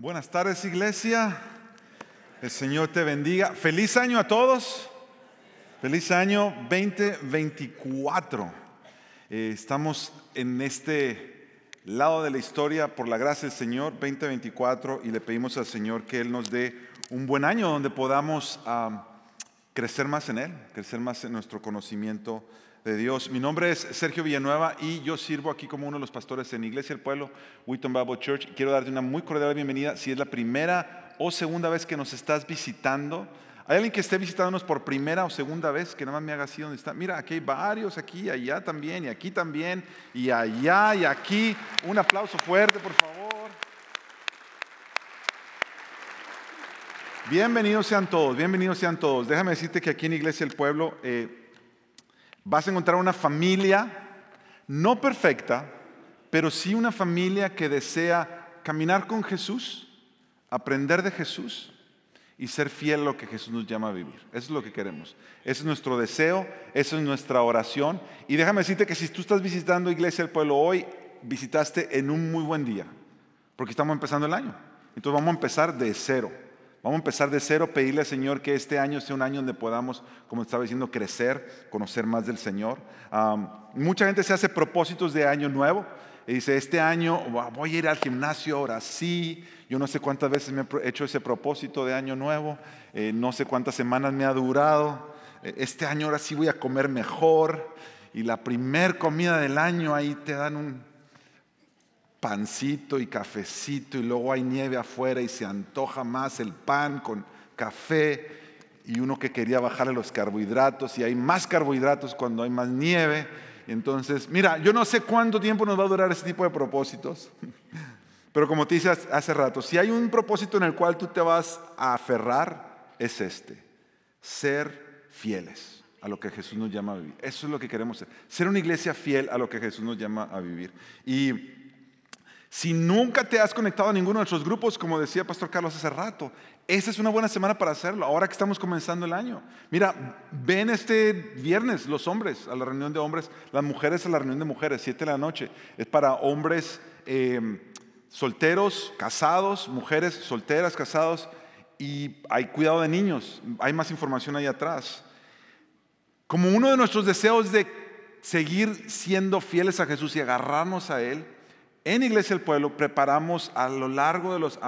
Buenas tardes iglesia. El Señor te bendiga. Feliz año a todos. Feliz año 2024. Eh, estamos en este lado de la historia por la gracia del Señor 2024 y le pedimos al Señor que Él nos dé un buen año donde podamos ah, crecer más en Él, crecer más en nuestro conocimiento de Dios. Mi nombre es Sergio Villanueva y yo sirvo aquí como uno de los pastores en Iglesia del Pueblo, Wheaton Bible Church. Quiero darte una muy cordial bienvenida si es la primera o segunda vez que nos estás visitando. ¿Hay alguien que esté visitándonos por primera o segunda vez que nada más me haga así donde está? Mira, aquí hay varios, aquí, allá también, y aquí también, y allá, y aquí. Un aplauso fuerte, por favor. Bienvenidos sean todos, bienvenidos sean todos. Déjame decirte que aquí en Iglesia del Pueblo eh, vas a encontrar una familia no perfecta, pero sí una familia que desea caminar con Jesús, aprender de Jesús y ser fiel a lo que Jesús nos llama a vivir. Eso es lo que queremos. Ese es nuestro deseo, eso es nuestra oración. Y déjame decirte que si tú estás visitando Iglesia del Pueblo hoy, visitaste en un muy buen día, porque estamos empezando el año. Entonces vamos a empezar de cero. Vamos a empezar de cero, pedirle al Señor que este año sea un año donde podamos, como estaba diciendo, crecer, conocer más del Señor. mucha gente se hace propósitos de año nuevo y dice, este año voy a ir al gimnasio ahora sí. Yo no sé cuántas veces me he hecho ese propósito de año nuevo, eh, no sé cuántas semanas me ha durado. Eh, este año ahora sí voy a comer mejor. Y la primer comida del año ahí te dan un, pancito y cafecito y luego hay nieve afuera y se antoja más el pan con café y uno que quería bajarle los carbohidratos y hay más carbohidratos cuando hay más nieve. Entonces, mira, yo no sé cuánto tiempo nos va a durar ese tipo de propósitos, pero como te dije hace rato, si hay un propósito en el cual tú te vas a aferrar, es este, ser fieles a lo que Jesús nos llama a vivir. Eso es lo que queremos ser, ser una iglesia fiel a lo que Jesús nos llama a vivir. Y si nunca te has conectado a ninguno de nuestros grupos, como decía Pastor Carlos hace rato, esta es una buena semana para hacerlo, ahora que estamos comenzando el año. Mira, ven este viernes los hombres a la reunión de hombres, las mujeres a la reunión de mujeres, 7 de la noche. Es para hombres em, solteros, casados, mujeres solteras, casados, y hay cuidado de niños. Hay más información ahí atrás. Como uno de nuestros deseos de seguir siendo fieles a Jesús y agarrarnos a Él, en Iglesia del Pueblo preparamos a lo largo de los,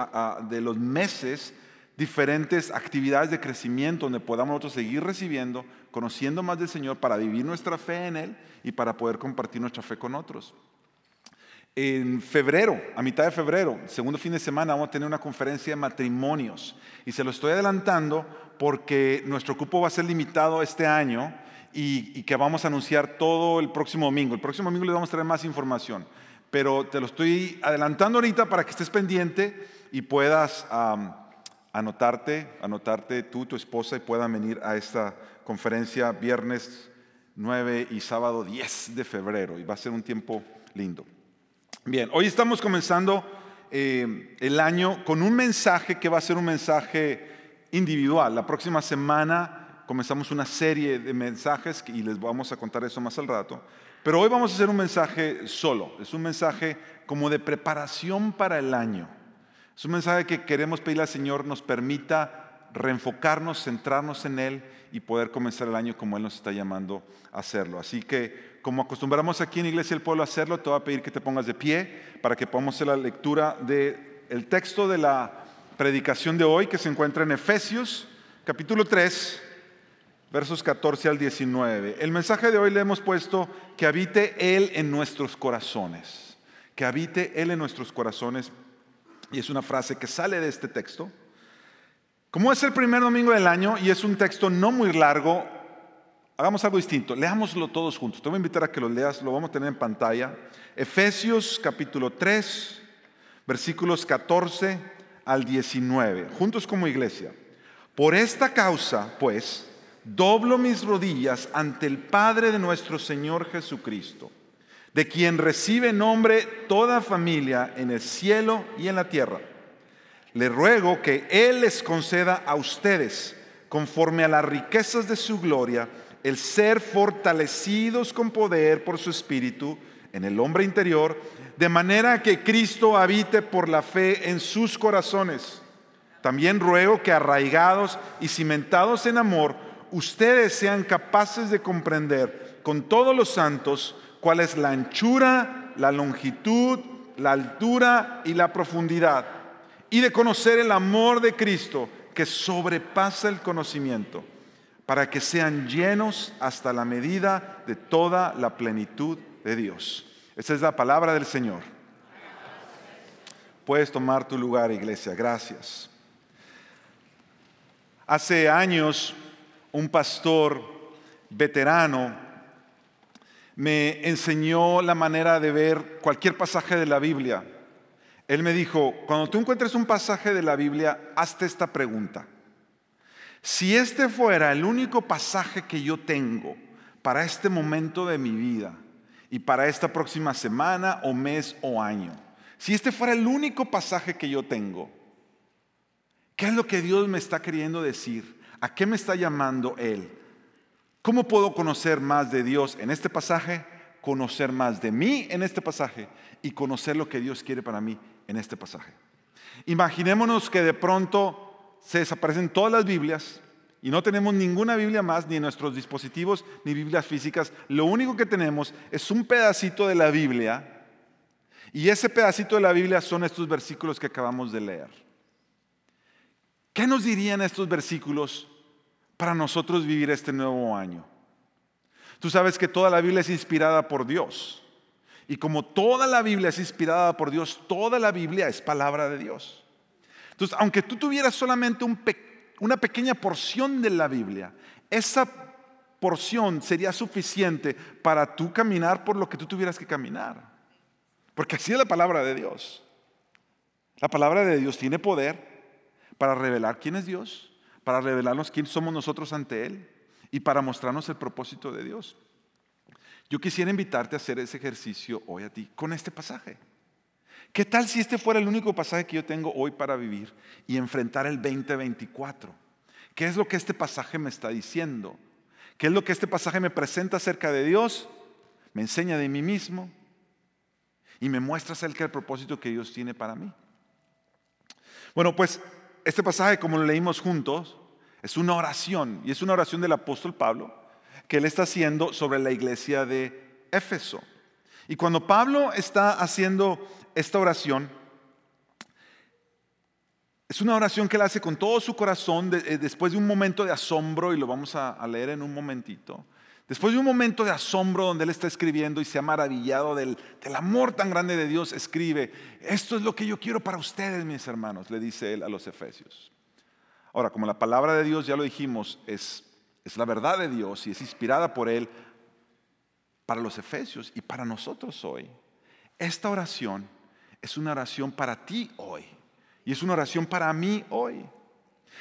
de los meses diferentes actividades de crecimiento donde podamos nosotros seguir recibiendo, conociendo más del Señor para vivir nuestra fe en Él y para poder compartir nuestra fe con otros. En febrero, a mitad de febrero, segundo fin de semana, vamos a tener una conferencia de matrimonios. Y se lo estoy adelantando porque nuestro cupo va a ser limitado este año y, y que vamos a anunciar todo el próximo domingo. El próximo domingo les vamos a traer más información pero te lo estoy adelantando ahorita para que estés pendiente y puedas anotarte, anotarte tú, tu esposa y puedan venir a esta conferencia viernes 9 y sábado 10 de febrero y va a ser un tiempo lindo. Bien, hoy estamos comenzando eh, el año con un mensaje que va a ser un mensaje individual. La próxima semana comenzamos una serie de mensajes y les vamos a contar eso más al rato. Pero hoy vamos a hacer un mensaje solo, es un mensaje como de preparación para el año. Es un mensaje que queremos pedirle al Señor nos permita reenfocarnos, centrarnos en Él y poder comenzar el año como Él nos está llamando a hacerlo. Así que, como acostumbramos aquí en Iglesia del Pueblo a hacerlo, te voy a pedir que te pongas de pie para que podamos hacer la lectura del texto de la predicación de hoy que se encuentra en Efesios, capítulo 3 versos 14 al 19. El mensaje de hoy le hemos puesto que habite Él en nuestros corazones, que habite Él en nuestros corazones. Y es una frase que sale de este texto. Como es el primer domingo del año y es un texto no muy largo, hagamos algo distinto, leámoslo todos juntos. Te voy a invitar a que lo leas, lo vamos a tener en pantalla. Efesios capítulo 3, versículos 14 al 19, juntos como iglesia. Por esta causa, pues, doblo mis rodillas ante el Padre de nuestro Señor Jesucristo, de quien recibe nombre toda familia en el cielo y en la tierra. Le ruego que Él les conceda a ustedes, conforme a las riquezas de su gloria, el ser fortalecidos con poder por su Espíritu en el hombre interior, de manera que Cristo habite por la fe en sus corazones. También ruego que arraigados y cimentados en amor, ustedes sean capaces de comprender con todos los santos cuál es la anchura, la longitud, la altura y la profundidad, y de conocer el amor de Cristo que sobrepasa el conocimiento, para que sean llenos hasta la medida de toda la plenitud de Dios. Esa es la palabra del Señor. Puedes tomar tu lugar, iglesia. Gracias. Hace años, un pastor veterano me enseñó la manera de ver cualquier pasaje de la Biblia. Él me dijo, cuando tú encuentres un pasaje de la Biblia, hazte esta pregunta. Si este fuera el único pasaje que yo tengo para este momento de mi vida, y para esta próxima semana o mes o año. Si este fuera el único pasaje que yo tengo, ¿qué es lo que Dios me está queriendo decir? ¿A qué me está llamando Él? ¿Cómo puedo conocer más de Dios en este pasaje? Conocer más de mí en este pasaje y conocer lo que Dios quiere para mí en este pasaje. Imaginémonos que de pronto se desaparecen todas las Biblias y no tenemos ninguna Biblia más, ni nuestros dispositivos, ni Biblias físicas. Lo único que tenemos es un pedacito de la Biblia. Y ese pedacito de la Biblia son estos versículos que acabamos de leer. ¿Qué nos dirían estos versículos para nosotros vivir este nuevo año? Tú sabes que toda la Biblia es inspirada por Dios. Y como toda la Biblia es inspirada por Dios, toda la Biblia es palabra de Dios. Entonces, aunque tú tuvieras solamente una pequeña porción de la Biblia, esa porción sería suficiente para tú caminar por lo que tú tuvieras que caminar. Porque así es la palabra de Dios. La palabra de Dios tiene poder para revelar quién es Dios, para revelarnos quién somos nosotros ante Él y para mostrarnos el propósito de Dios. Yo quisiera invitarte a hacer ese ejercicio hoy a ti con este pasaje. ¿Qué tal si este fuera el único pasaje que yo tengo hoy para vivir y enfrentar el 2024? ¿Qué es lo que este pasaje me está diciendo? ¿Qué es lo que este pasaje me presenta acerca de Dios? Me enseña de mí mismo y me muestra acerca del propósito que Dios tiene para mí. Bueno, pues este pasaje, como lo leímos juntos, es una oración y es una oración del apóstol Pablo que él está haciendo sobre la iglesia de Éfeso. Y cuando Pablo está haciendo esta oración, es una oración que él hace con todo su corazón eh, después de un momento de asombro, y lo vamos a, leer en un momentito. Después de un momento de asombro donde él está escribiendo y se ha maravillado del, amor tan grande de Dios, escribe, esto es lo que yo quiero para ustedes, mis hermanos, le dice él a los efesios. Ahora, como la palabra de Dios, ya lo dijimos, es la verdad de Dios y es inspirada por él para los efesios y para nosotros hoy. Esta oración es una oración para ti hoy. Y es una oración para mí hoy.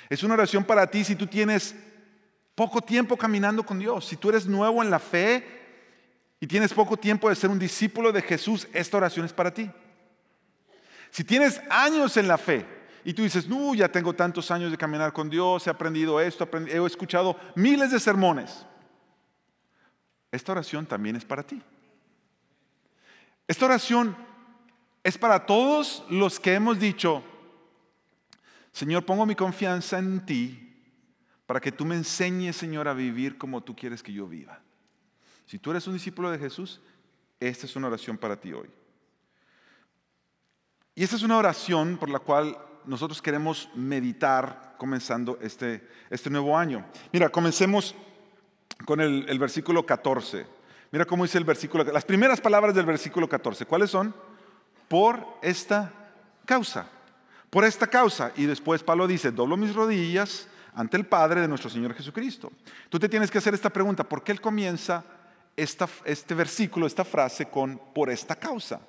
Es una oración para ti si tú tienes poco tiempo caminando con Dios. Si tú eres nuevo en la fe y tienes poco tiempo de ser un discípulo de Jesús, esta oración es para ti. Si tienes años en la fe y tú dices, no, ya tengo tantos años de caminar con Dios, he aprendido esto, he escuchado miles de sermones. Esta oración también es para ti. Esta oración es para todos los que hemos dicho, Señor, pongo mi confianza en ti para que tú me enseñes, Señor, a vivir como tú quieres que yo viva. Si tú eres un discípulo de Jesús, esta es una oración para ti hoy. Y esta es una oración por la cual nosotros queremos meditar comenzando este, este nuevo año. Mira, comencemos con el, el versículo 14. Mira cómo dice el versículo, las primeras palabras del versículo 14. ¿Cuáles son? por esta causa, por esta causa. Y después Pablo dice, doblo mis rodillas ante el Padre de nuestro Señor Jesucristo. Tú te tienes que hacer esta pregunta, ¿por qué él comienza este versículo, esta frase con por esta causa?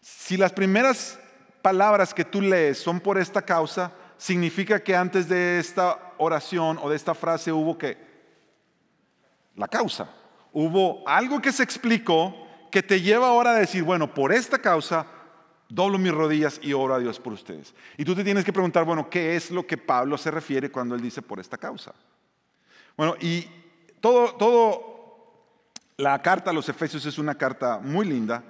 Si las primeras palabras que tú lees son por esta causa, significa que antes de esta oración o de esta frase hubo que la causa. Hubo algo que se explicó que te lleva ahora a decir, bueno, por esta causa doblo mis rodillas y oro a Dios por ustedes. Y tú te tienes que preguntar, bueno, ¿qué es lo que Pablo se refiere cuando él dice por esta causa? Bueno, y todo, todo La carta a los Efesios es una carta muy linda,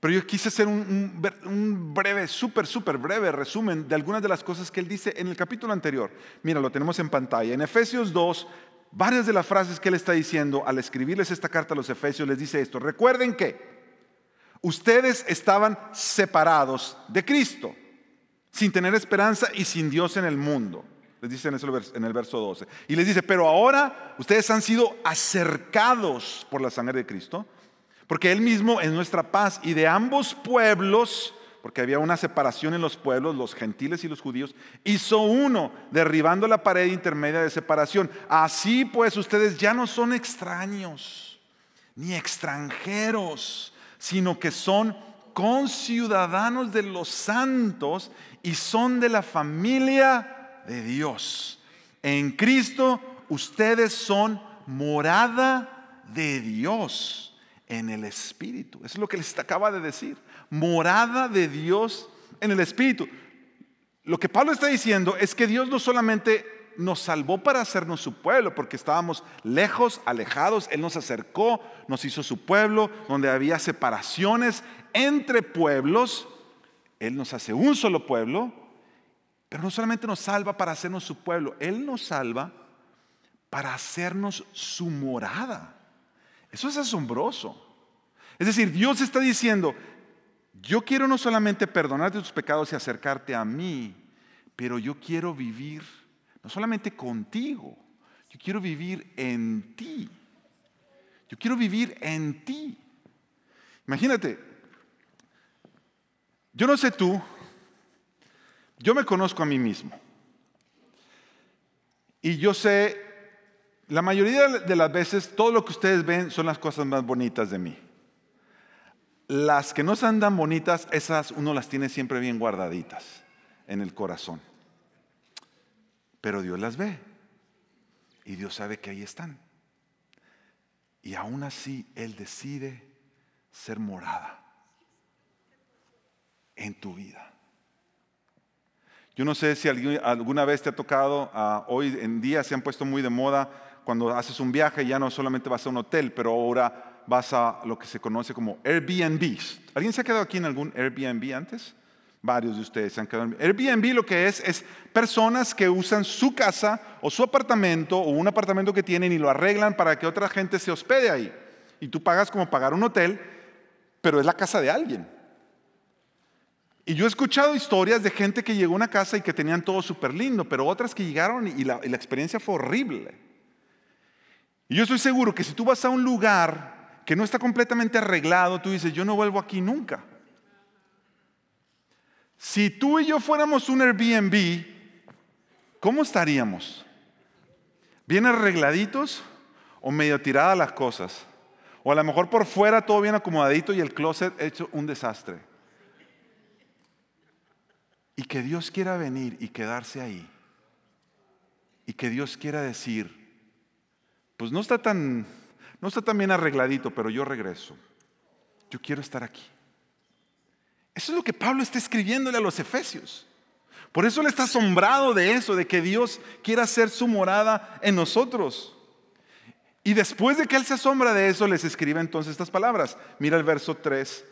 pero yo quise hacer un, breve, súper, súper breve resumen de algunas de las cosas que él dice en el capítulo anterior. Mira, lo tenemos en pantalla. En Efesios 2, varias de las frases que él está diciendo al escribirles esta carta a los Efesios, les dice esto. Recuerden que ustedes estaban separados de Cristo, sin tener esperanza y sin Dios en el mundo. Les dice en el verso 12. Y les dice, pero ahora ustedes han sido acercados por la sangre de Cristo porque Él mismo es nuestra paz y de ambos pueblos, porque había una separación en los pueblos, los gentiles y los judíos, hizo uno, derribando la pared intermedia de separación. Así pues ustedes ya no son extraños ni extranjeros, sino que son conciudadanos de los santos y son de la familia de Dios. En Cristo ustedes son morada de Dios en el Espíritu. Eso es lo que les acaba de decir. Morada de Dios en el Espíritu. Lo que Pablo está diciendo es que Dios no solamente nos salvó para hacernos su pueblo, porque estábamos lejos, alejados, Él nos acercó, nos hizo su pueblo, donde había separaciones entre pueblos, Él nos hace un solo pueblo, pero no solamente nos salva para hacernos su pueblo, Él nos salva para hacernos su morada. Eso es asombroso. Es decir, Dios está diciendo, yo quiero no solamente perdonarte tus pecados y acercarte a mí, pero yo quiero vivir no solamente contigo, yo quiero vivir en ti. Yo quiero vivir en ti. Imagínate, yo no sé tú, yo me conozco a mí mismo. Y yo sé la mayoría de las veces todo lo que ustedes ven son las cosas más bonitas de mí. Las que no son tan bonitas, esas uno las tiene siempre bien guardaditas en el corazón. Pero Dios las ve y Dios sabe que ahí están. Y aún así Él decide ser morada en tu vida. Yo no sé si alguna vez te ha tocado, ah, hoy en día se han puesto muy de moda cuando haces un viaje ya no solamente vas a un hotel, pero ahora vas a lo que se conoce como Airbnb. ¿Alguien se ha quedado aquí en algún Airbnb antes? Varios de ustedes han quedado. Airbnb lo que es es personas que usan su casa o su apartamento o un apartamento que tienen y lo arreglan para que otra gente se hospede ahí. Y tú pagas como pagar un hotel, pero es la casa de alguien. Y yo he escuchado historias de gente que llegó a una casa y que tenían todo súper lindo, pero otras que llegaron y la, y la experiencia fue horrible. Y yo estoy seguro que si tú vas a un lugar que no está completamente arreglado, tú dices, yo no vuelvo aquí nunca. Si tú y yo fuéramos un Airbnb, ¿cómo estaríamos? ¿Bien arregladitos o medio tiradas las cosas? O a lo mejor por fuera todo bien acomodadito y el closet hecho un desastre. Y que Dios quiera venir y quedarse ahí. Y que Dios quiera decir, pues no está tan, no está tan bien arregladito, pero yo regreso. Yo quiero estar aquí. Eso es lo que Pablo está escribiéndole a los efesios. Por eso él está asombrado de eso, de que Dios quiera hacer su morada en nosotros. Y después de que él se asombra de eso, les escribe entonces estas palabras. Mira el verso 3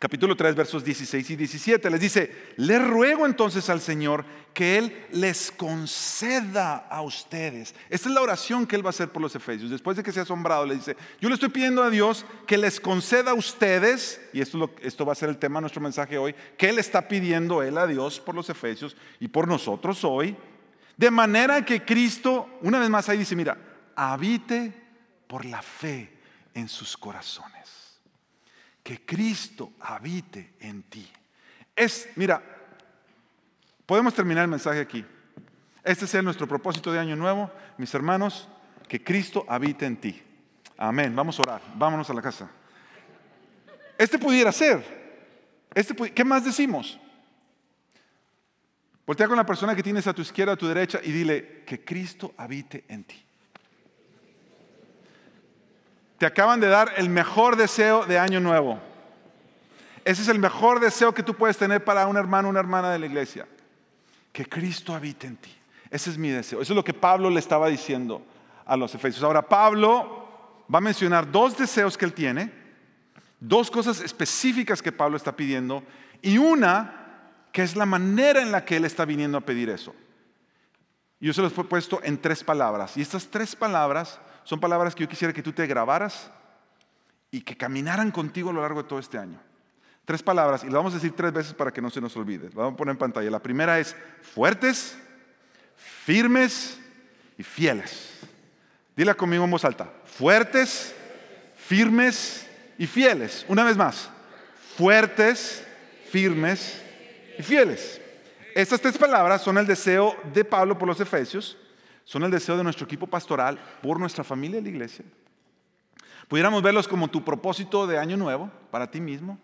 capítulo 3, versos 16 y 17. Les dice, le ruego entonces al Señor que Él les conceda a ustedes. Esta es la oración que Él va a hacer por los efesios. Después de que se ha asombrado, le dice, yo le estoy pidiendo a Dios que les conceda a ustedes, y esto, esto va a ser el tema de nuestro mensaje hoy, que Él está pidiendo Él a Dios por los efesios y por nosotros hoy, de manera que Cristo, una vez más ahí dice, mira, habite por la fe en sus corazones que Cristo habite en ti. Es, mira, podemos terminar el mensaje aquí. Este es nuestro propósito de año nuevo, mis hermanos, que Cristo habite en ti. Amén. Vamos a orar. Vámonos a la casa. Este pudiera ser. Este, ¿Qué más decimos? Voltea con la persona que tienes a tu izquierda, a tu derecha y dile que Cristo habite en ti. Te acaban de dar el mejor deseo de año nuevo. Ese es el mejor deseo que tú puedes tener para un hermano una hermana de la iglesia. Que Cristo habite en ti. Ese es mi deseo. Eso es lo que Pablo le estaba diciendo a los efesios. Ahora, Pablo va a mencionar dos deseos que él tiene, dos cosas específicas que Pablo está pidiendo y una que es la manera en la que él está viniendo a pedir eso. Yo se los he puesto en tres palabras. Y estas tres palabras son palabras que yo quisiera que tú te grabaras y que caminaran contigo a lo largo de todo este año. Tres palabras, y las vamos a decir tres veces para que no se nos olvide. Las vamos a poner en pantalla. La primera es fuertes, firmes y fieles. Dile conmigo en voz alta. Fuertes, firmes y fieles. Una vez más. Fuertes, firmes y fieles. Estas tres palabras son el deseo de Pablo por los Efesios, son el deseo de nuestro equipo pastoral por nuestra familia de la iglesia. Pudiéramos verlos como tu propósito de año nuevo para ti mismo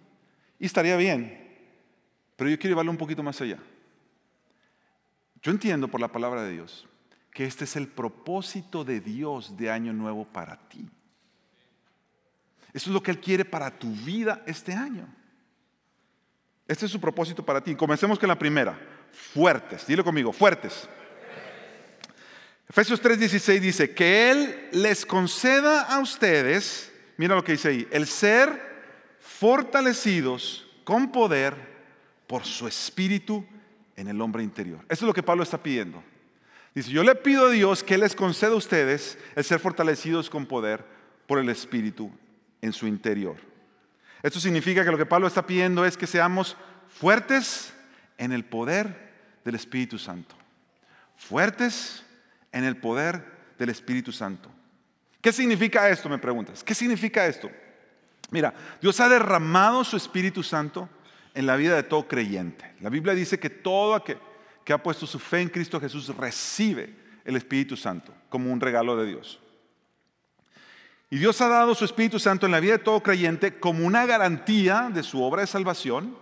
y estaría bien, pero yo quiero llevarlo un poquito más allá. Yo entiendo por la palabra de Dios que este es el propósito de Dios de año nuevo para ti. Eso es lo que Él quiere para tu vida este año. Este es su propósito para ti. Comencemos con la primera. Fuertes. Dilo conmigo, fuertes. Efesios 3:16 dice, que Él les conceda a ustedes, mira lo que dice ahí, el ser fortalecidos con poder por su espíritu en el hombre interior. Eso es lo que Pablo está pidiendo. Dice, yo le pido a Dios que les conceda a ustedes el ser fortalecidos con poder por el espíritu en su interior. Esto significa que lo que Pablo está pidiendo es que seamos fuertes en el poder del Espíritu Santo. Fuertes en el poder del Espíritu Santo. ¿Qué significa esto? Me preguntas. ¿Qué significa esto? Mira, Dios ha derramado su Espíritu Santo en la vida de todo creyente. La Biblia dice que todo aquel que ha puesto su fe en Cristo Jesús recibe el Espíritu Santo como un regalo de Dios. Y Dios ha dado su Espíritu Santo en la vida de todo creyente como una garantía de su obra de salvación,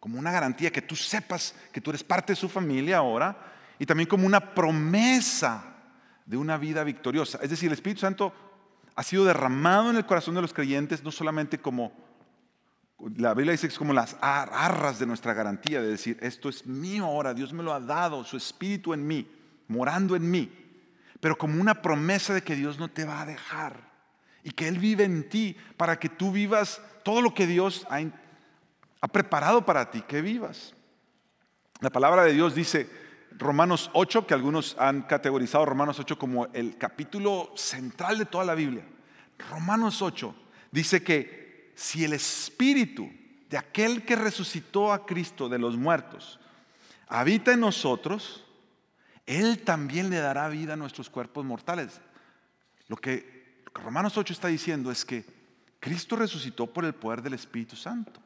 como una garantía que tú sepas que tú eres parte de su familia ahora, y también como una promesa de una vida victoriosa. Es decir, el Espíritu Santo ha sido derramado en el corazón de los creyentes, no solamente como, la Biblia dice que es como las arras de nuestra garantía, de decir, esto es mío ahora, Dios me lo ha dado, su Espíritu en mí, morando en mí, pero como una promesa de que Dios no te va a dejar y que Él vive en ti para que tú vivas todo lo que Dios ha, ha preparado para ti, que vivas. La palabra de Dios dice, Romanos 8, que algunos han categorizado Romanos 8 como el capítulo central de toda la Biblia. Romanos 8 dice que si el espíritu de aquel que resucitó a Cristo de los muertos habita en nosotros, Él también le dará vida a nuestros cuerpos mortales. Lo que Romanos 8 está diciendo es que Cristo resucitó por el poder del Espíritu Santo.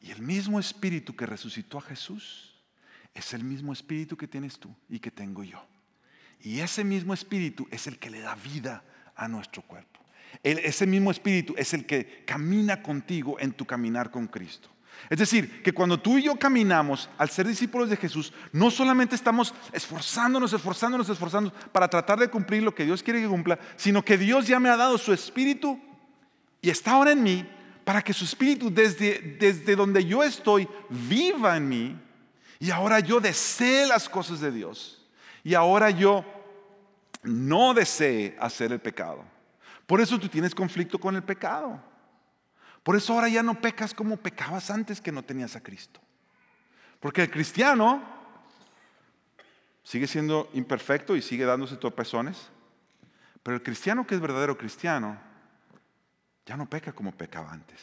Y el mismo Espíritu que resucitó a Jesús es el mismo Espíritu que tienes tú y que tengo yo. Y ese mismo Espíritu es el que le da vida a nuestro cuerpo. ese mismo Espíritu es el que camina contigo en tu caminar con Cristo. Es decir, que cuando tú y yo caminamos al ser discípulos de Jesús, no solamente estamos esforzándonos, esforzándonos, esforzándonos para tratar de cumplir lo que Dios quiere que cumpla, sino que Dios ya me ha dado su espíritu y está ahora en mí para que su espíritu desde, desde donde yo estoy viva en mí y ahora yo desee las cosas de Dios y ahora yo no desee hacer el pecado. Por eso tú tienes conflicto con el pecado. Por eso ahora ya no pecas como pecabas antes que no tenías a Cristo. Porque el cristiano sigue siendo imperfecto y sigue dándose tropezones. Pero el cristiano que es verdadero cristiano ya no peca como pecaba antes.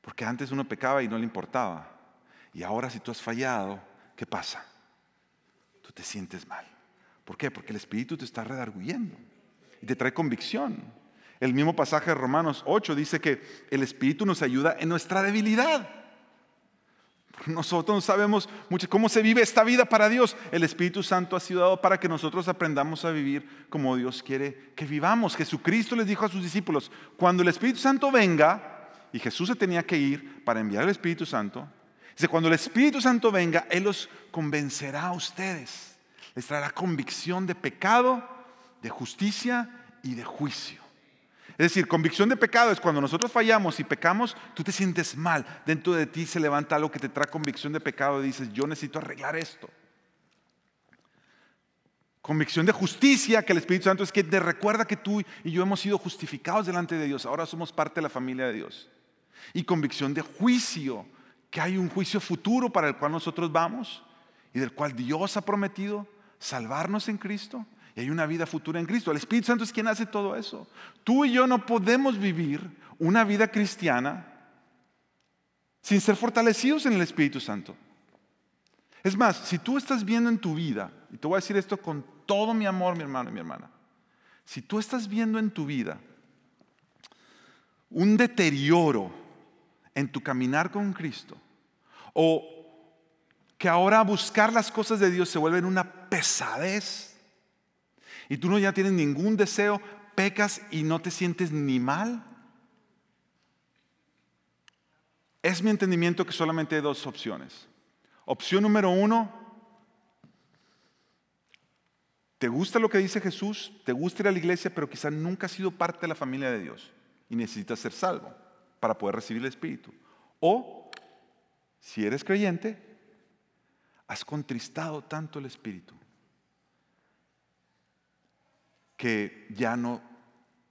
Porque antes uno pecaba y no le importaba. Y ahora si tú has fallado, ¿qué pasa? Tú te sientes mal. ¿Por qué? Porque el Espíritu te está redarguyendo y te trae convicción. El mismo pasaje de Romanos 8 dice que el Espíritu nos ayuda en nuestra debilidad. Nosotros no sabemos mucho cómo se vive esta vida para Dios. El Espíritu Santo ha sido dado para que nosotros aprendamos a vivir como Dios quiere que vivamos. Jesucristo les dijo a sus discípulos, cuando el Espíritu Santo venga, y Jesús se tenía que ir para enviar el Espíritu Santo, dice, cuando el Espíritu Santo venga, Él los convencerá a ustedes. Les traerá convicción de pecado, de justicia y de juicio. Es decir, convicción de pecado es cuando nosotros fallamos y pecamos, tú te sientes mal. Dentro de ti se levanta algo que te trae convicción de pecado y dices, yo necesito arreglar esto. Convicción de justicia, que el Espíritu Santo es que te recuerda que tú y yo hemos sido justificados delante de Dios, ahora somos parte de la familia de Dios. Y convicción de juicio, que hay un juicio futuro para el cual nosotros vamos y del cual Dios ha prometido salvarnos en Cristo. Y hay una vida futura en Cristo. El Espíritu Santo es quien hace todo eso. Tú y yo no podemos vivir una vida cristiana sin ser fortalecidos en el Espíritu Santo. Es más, si tú estás viendo en tu vida, y te voy a decir esto con todo mi amor, mi hermano y mi hermana, si tú estás viendo en tu vida un deterioro en tu caminar con Cristo, o que ahora buscar las cosas de Dios se vuelve una pesadez, y tú no ya tienes ningún deseo, pecas y no te sientes ni mal, es mi entendimiento que solamente hay dos opciones. Opción número uno, ¿te gusta lo que dice Jesús? ¿Te gusta ir a la iglesia, pero quizá nunca has sido parte de la familia de Dios y necesitas ser salvo para poder recibir el Espíritu? O, si eres creyente, has contristado tanto el Espíritu que ya no,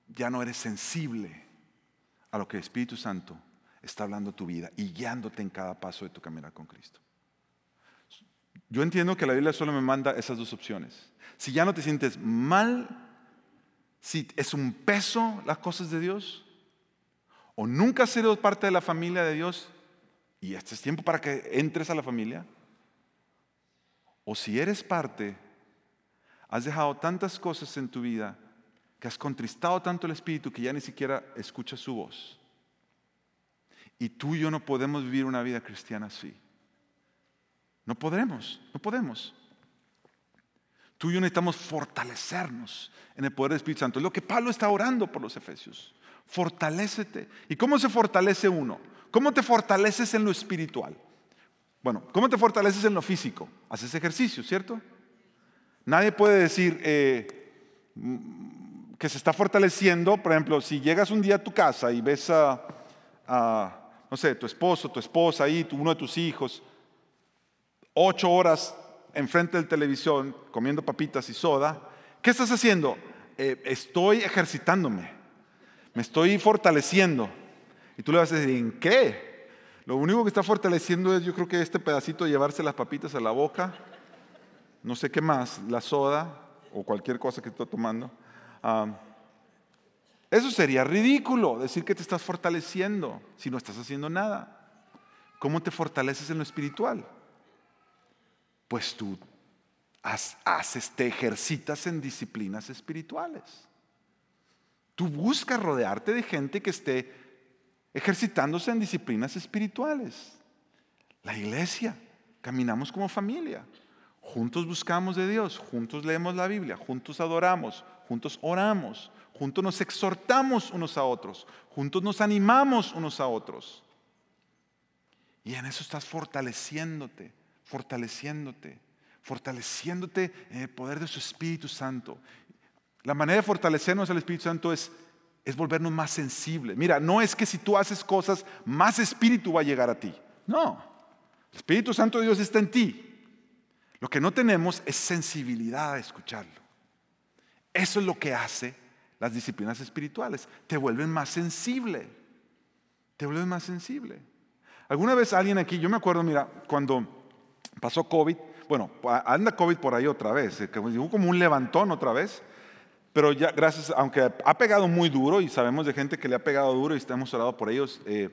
ya no eres sensible a lo que el Espíritu Santo está hablando tu vida y guiándote en cada paso de tu caminar con Cristo. Yo entiendo que la Biblia solo me manda esas dos opciones. Si ya no te sientes mal, si es un peso las cosas de Dios, o nunca has sido parte de la familia de Dios, y este es tiempo para que entres a la familia, o si eres parte, has dejado tantas cosas en tu vida que has contristado tanto el Espíritu que ya ni siquiera escuchas su voz. Y tú y yo no podemos vivir una vida cristiana así. No podremos, no podemos. Tú y yo necesitamos fortalecernos en el poder del Espíritu Santo. Es lo que Pablo está orando por los Efesios. Fortalécete. ¿Y cómo se fortalece uno? ¿Cómo te fortaleces en lo espiritual? Bueno, ¿cómo te fortaleces en lo físico? Haces ejercicio, ¿cierto? Nadie puede decir eh, que se está fortaleciendo. Por ejemplo, si llegas un día a tu casa y ves a, no sé, tu esposo, tu esposa ahí, uno de tus hijos, ocho horas enfrente del televisión comiendo papitas y soda, ¿qué estás haciendo? Eh, estoy ejercitándome, me estoy fortaleciendo. Y tú le vas a decir, ¿en qué? Lo único que está fortaleciendo es, yo creo que este pedacito de llevarse las papitas a la boca, no sé qué más, la soda o cualquier cosa que esté tomando. eso sería ridículo, decir que te estás fortaleciendo si no estás haciendo nada. ¿Cómo te fortaleces en lo espiritual? pues tú haces, te ejercitas en disciplinas espirituales. Tú buscas rodearte de gente que esté ejercitándose en disciplinas espirituales. La iglesia, caminamos como familia. Juntos buscamos de Dios, juntos leemos la Biblia, juntos adoramos, juntos oramos, juntos nos exhortamos unos a otros, juntos nos animamos unos a otros. Y en eso estás fortaleciéndote fortaleciéndote, fortaleciéndote en el poder de su Espíritu Santo. La manera de fortalecernos al Espíritu Santo es, es volvernos más sensibles. Mira, no es que si tú haces cosas, más Espíritu va a llegar a ti. No, el Espíritu Santo de Dios está en ti. Lo que no tenemos es sensibilidad a escucharlo. Eso es lo que hace las disciplinas espirituales. Te vuelven más sensible. Te vuelven más sensible. Alguna vez alguien aquí, yo me acuerdo, mira, cuando pasó COVID, bueno, anda COVID por ahí otra vez, eh, como un levantón otra vez, pero ya gracias, aunque ha pegado muy duro y sabemos de gente que le ha pegado duro y estamos orado por ellos, eh,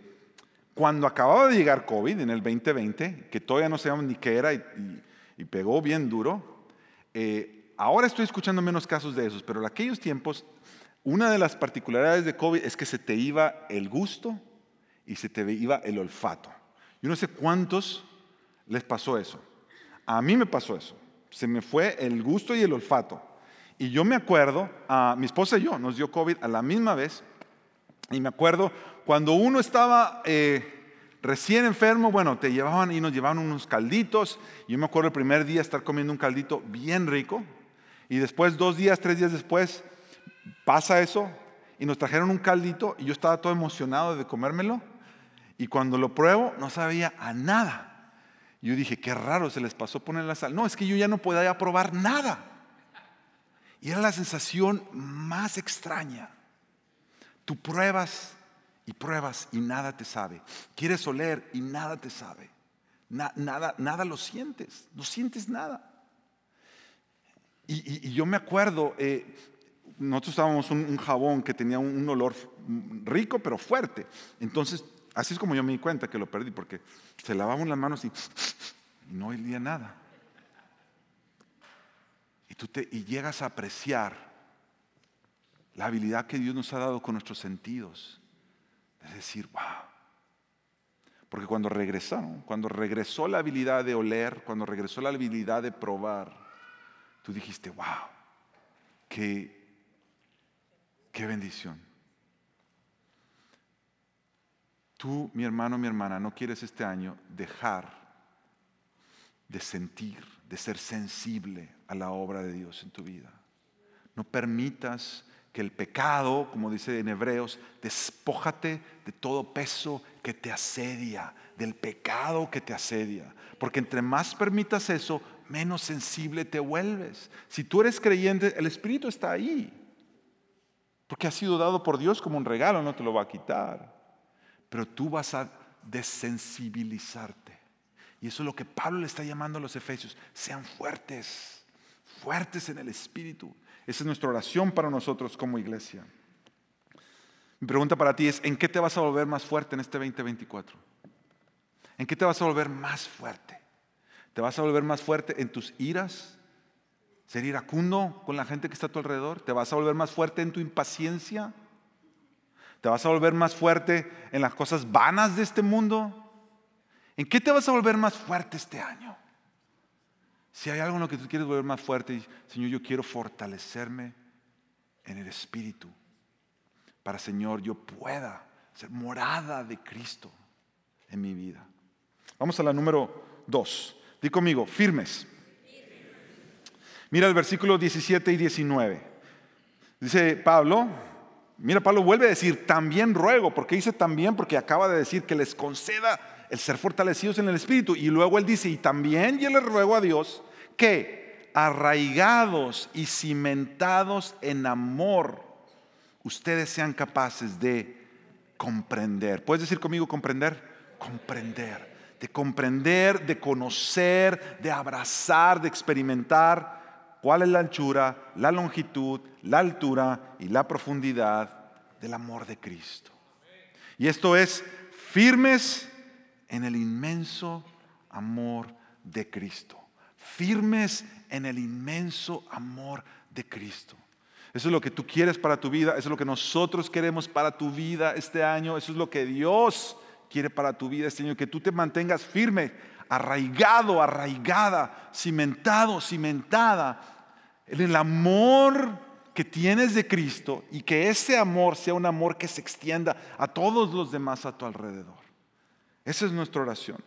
cuando acababa de llegar COVID en el 2020, que todavía no sabíamos ni qué era y, pegó bien duro, eh, ahora estoy escuchando menos casos de esos, pero en aquellos tiempos, una de las particularidades de COVID es que se te iba el gusto y se te iba el olfato. Yo no sé cuántos les pasó eso. A mí me pasó eso. Se me fue el gusto y el olfato. Y yo me acuerdo, a mi esposa y yo nos dio COVID a la misma vez. Y me acuerdo cuando uno estaba eh, recién enfermo, bueno, te llevaban y nos llevaban unos calditos. Yo me acuerdo el primer día estar comiendo un caldito bien rico. Y después, dos días, tres días después, pasa eso. Y nos trajeron un caldito y yo estaba todo emocionado de comérmelo. Y cuando lo pruebo, no sabía a nada. Yo dije, qué raro, se les pasó poner la sal. No, es que yo ya no podía probar nada. Y era la sensación más extraña. Tú pruebas y pruebas y nada te sabe. Quieres oler y nada te sabe. nada, nada lo sientes, no sientes nada. Y, yo me acuerdo, eh, nosotros usábamos un, jabón que tenía un, olor rico pero fuerte. Entonces, así es como yo me di cuenta que lo perdí, porque se lavaban las manos y, no olía nada. Y tú te, y llegas a apreciar la habilidad que Dios nos ha dado con nuestros sentidos. Es decir, wow. Porque cuando regresaron, cuando regresó la habilidad de oler, cuando regresó la habilidad de probar, tú dijiste, wow, qué, qué bendición. Tú, mi hermano, mi hermana, no quieres este año dejar de sentir, de ser sensible a la obra de Dios en tu vida. No permitas que el pecado, como dice en Hebreos, despójate de todo peso que te asedia, del pecado que te asedia. Porque entre más permitas eso, menos sensible te vuelves. Si tú eres creyente, el Espíritu está ahí. Porque ha sido dado por Dios como un regalo, no te lo va a quitar. Pero tú vas a desensibilizarte. Y eso es lo que Pablo le está llamando a los efesios. Sean fuertes, fuertes en el Espíritu. Esa es nuestra oración para nosotros como iglesia. Mi pregunta para ti es, ¿en qué te vas a volver más fuerte en este 2024? ¿En qué te vas a volver más fuerte? ¿Te vas a volver más fuerte en tus iras? ¿Ser iracundo con la gente que está a tu alrededor? ¿Te vas a volver más fuerte en tu impaciencia? ¿Te vas a volver más fuerte en las cosas vanas de este mundo? ¿En qué te vas a volver más fuerte este año? Si hay algo en lo que tú quieres volver más fuerte, Señor, yo quiero fortalecerme en el Espíritu. Para, Señor, yo pueda ser morada de Cristo en mi vida. Vamos a la número dos. Di conmigo, firmes. Mira el versículo 17 y 19. Dice Pablo, mira Pablo vuelve a decir, también ruego, porque dice también, porque acaba de decir que les conceda el ser fortalecidos en el Espíritu. Y luego él dice, y también yo le ruego a Dios que arraigados y cimentados en amor, ustedes sean capaces de comprender. ¿Puedes decir conmigo comprender? Comprender. De comprender, de conocer, de abrazar, de experimentar cuál es la anchura, la longitud, la altura y la profundidad del amor de Cristo. Y esto es firmes en el inmenso amor de Cristo. Firmes en el inmenso amor de Cristo. Eso es lo que tú quieres para tu vida, eso es lo que nosotros queremos para tu vida este año, eso es lo que Dios quiere para tu vida este año, que tú te mantengas firme, arraigado, arraigada, cimentado, cimentada en el amor que tienes de Cristo y que ese amor sea un amor que se extienda a todos los demás a tu alrededor. Esa es nuestra oración.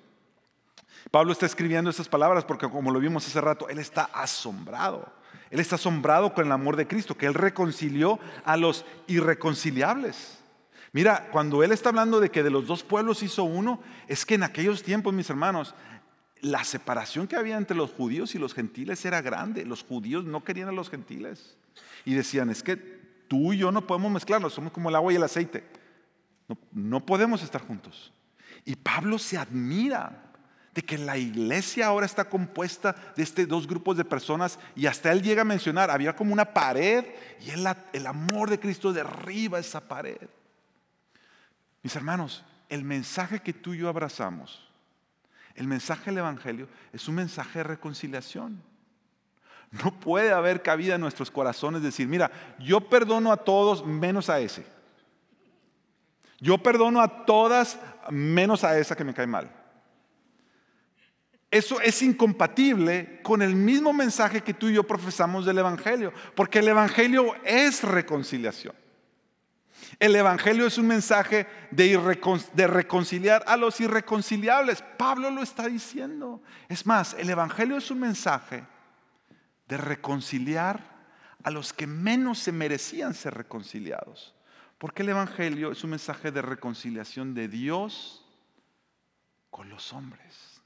Pablo está escribiendo estas palabras porque como lo vimos hace rato, él está asombrado. Él está asombrado con el amor de Cristo, que él reconcilió a los irreconciliables. Mira, cuando él está hablando de que de los dos pueblos hizo uno, es que en aquellos tiempos, mis hermanos, la separación que había entre los judíos y los gentiles era grande. Los judíos no querían a los gentiles. Y decían, es que tú y yo no podemos mezclarnos, somos como el agua y el aceite. No, no podemos estar juntos. Y Pablo se admira de que la iglesia ahora está compuesta de estos dos grupos de personas y hasta él llega a mencionar, había como una pared y el, el amor de Cristo derriba esa pared. Mis hermanos, el mensaje que tú y yo abrazamos, el mensaje del Evangelio, es un mensaje de reconciliación. No puede haber cabida en nuestros corazones decir, mira, yo perdono a todos menos a ese. Yo perdono a todas menos a esa que me cae mal. Eso es incompatible con el mismo mensaje que tú y yo profesamos del Evangelio, porque el Evangelio es reconciliación. El Evangelio es un mensaje de, reconciliar a los irreconciliables. Pablo lo está diciendo. Es más, el Evangelio es un mensaje de reconciliar a los que menos se merecían ser reconciliados. Porque el Evangelio es un mensaje de reconciliación de Dios con los hombres.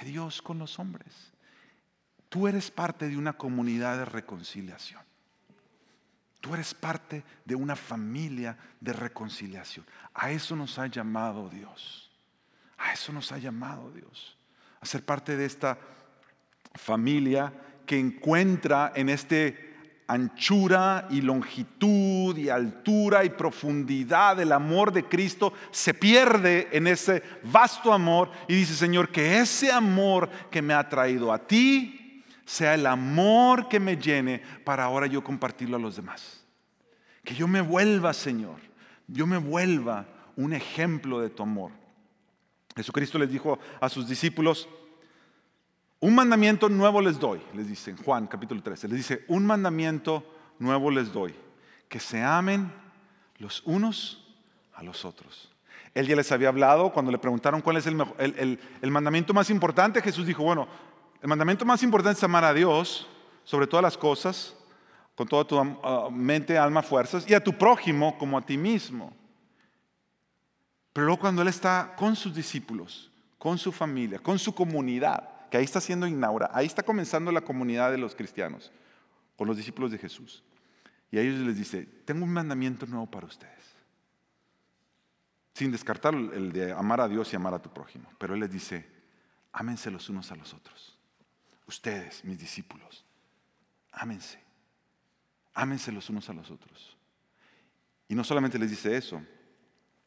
De Dios con los hombres. Tú eres parte de una comunidad de reconciliación. Tú eres parte de una familia de reconciliación. A eso nos ha llamado Dios. A eso nos ha llamado Dios. A ser parte de esta familia que encuentra en este anchura y longitud y altura y profundidad del amor de Cristo se pierde en ese vasto amor y dice, Señor, que ese amor que me ha traído a ti sea el amor que me llene para ahora yo compartirlo a los demás. Que yo me vuelva, Señor, yo me vuelva un ejemplo de tu amor. Jesucristo les dijo a sus discípulos, un mandamiento nuevo les doy, les dice Juan capítulo 13. Les dice, un mandamiento nuevo les doy, que se amen los unos a los otros. Él ya les había hablado cuando le preguntaron cuál es el, el, mandamiento más importante. Jesús dijo, bueno, el mandamiento más importante es amar a Dios sobre todas las cosas, con toda tu ah, mente, alma, fuerzas, y a tu prójimo como a ti mismo. Pero luego cuando Él está con sus discípulos, con su familia, con su comunidad, que ahí está siendo inaugurada, ahí está comenzando la comunidad de los cristianos, con los discípulos de Jesús. Y a ellos les dice, tengo un mandamiento nuevo para ustedes. Sin descartar el de amar a Dios y amar a tu prójimo. Pero Él les dice, ámense los unos a los otros. Ustedes, mis discípulos, ámense. Ámense los unos a los otros. Y no solamente les dice eso,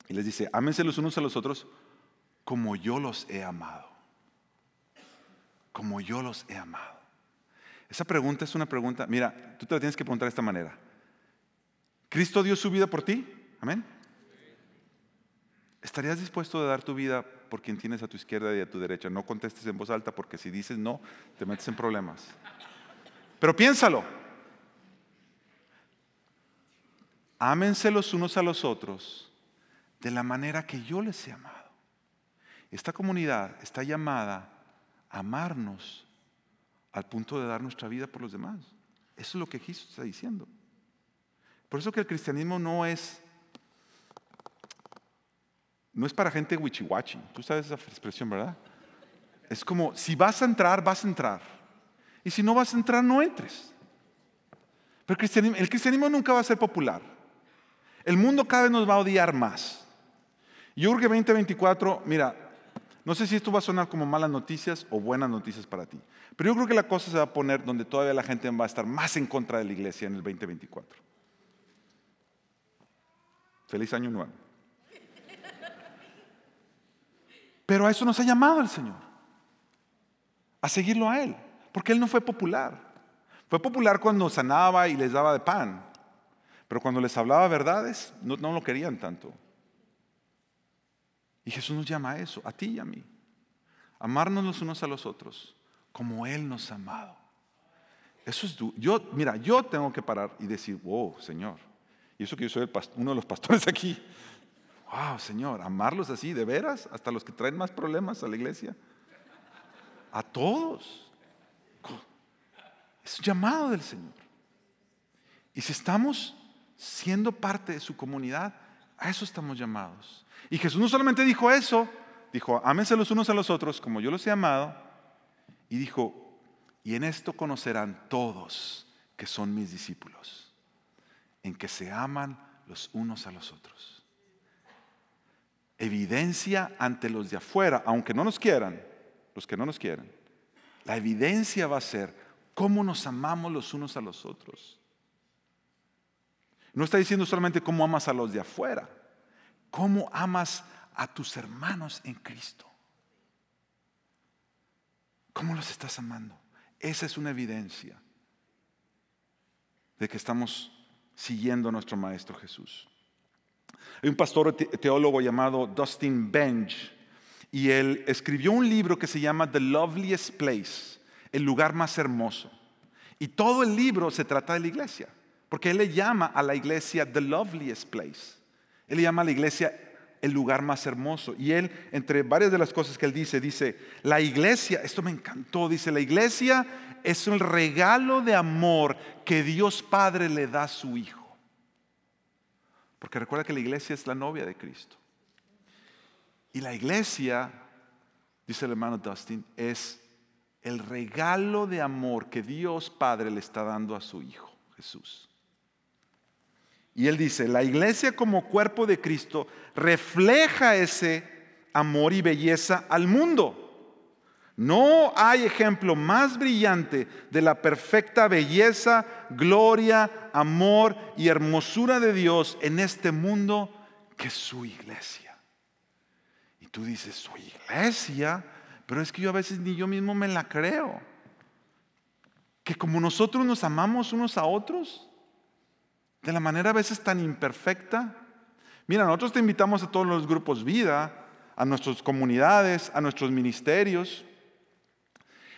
y les dice, ámense los unos a los otros como yo los he amado como yo los he amado? Esa pregunta es una pregunta, mira, tú te la tienes que preguntar de esta manera. ¿Cristo dio su vida por ti? Amén. ¿Estarías dispuesto a dar tu vida por quien tienes a tu izquierda y a tu derecha? No contestes en voz alta porque si dices no, te metes en problemas. Pero piénsalo. Ámense los unos a los otros de la manera que yo les he amado. Esta comunidad está llamada amarnos al punto de dar nuestra vida por los demás. Eso es lo que Jesús está diciendo. Por eso que el cristianismo no es no es para gente wichiwachi. Tú sabes esa expresión, ¿verdad? Es como si vas a entrar, vas a entrar. Y si no vas a entrar, no entres. Pero el cristianismo, nunca va a ser popular. El mundo cada vez nos va a odiar más. Que 2024, mira, no sé si esto va a sonar como malas noticias o buenas noticias para ti, pero yo creo que la cosa se va a poner donde todavía la gente va a estar más en contra de la iglesia en el 2024. Feliz año nuevo. Pero a eso nos ha llamado el Señor, a seguirlo a Él, porque Él no fue popular. Fue popular cuando sanaba y les daba de pan, pero cuando les hablaba verdades no, no lo querían tanto. Y Jesús nos llama a eso, a ti y a mí. Amarnos los unos a los otros, como Él nos ha amado. Eso es yo, mira, yo tengo que parar y decir, wow, Señor. Y eso que yo soy uno de los pastores aquí. Wow, Señor, amarlos así, de veras, hasta los que traen más problemas a la iglesia. A todos. Es llamado del Señor. Y si estamos siendo parte de su comunidad, a eso estamos llamados. Y Jesús no solamente dijo eso, dijo, ámense los unos a los otros como yo los he amado. Y dijo, y en esto conocerán todos que son mis discípulos, en que se aman los unos a los otros. Evidencia ante los de afuera, aunque no nos quieran, los que no nos quieran. La evidencia va a ser cómo nos amamos los unos a los otros. No está diciendo solamente cómo amas a los de afuera, cómo amas a tus hermanos en Cristo. ¿Cómo los estás amando? Esa es una evidencia de que estamos siguiendo a nuestro Maestro Jesús. Hay un pastor teólogo llamado Dustin Bench y él escribió un libro que se llama The Loveliest Place, el lugar más hermoso. Y todo el libro se trata de la iglesia. Porque Él le llama a la iglesia the loveliest place. Él le llama a la iglesia el lugar más hermoso. Y Él, entre varias de las cosas que Él dice, dice, la iglesia, esto me encantó, dice, la iglesia es el regalo de amor que Dios Padre le da a su Hijo. Porque recuerda que la iglesia es la novia de Cristo. Y la iglesia, dice el hermano Dustin, es el regalo de amor que Dios Padre le está dando a su Hijo, Jesús. Y él dice, la iglesia como cuerpo de Cristo refleja ese amor y belleza al mundo. No hay ejemplo más brillante de la perfecta belleza, gloria, amor y hermosura de Dios en este mundo que su iglesia. Y tú dices, su iglesia, pero es que yo a veces ni yo mismo me la creo. Que como nosotros nos amamos unos a otros, de la manera a veces tan imperfecta. Mira, nosotros te invitamos a todos los grupos vida, a nuestras comunidades, a nuestros ministerios.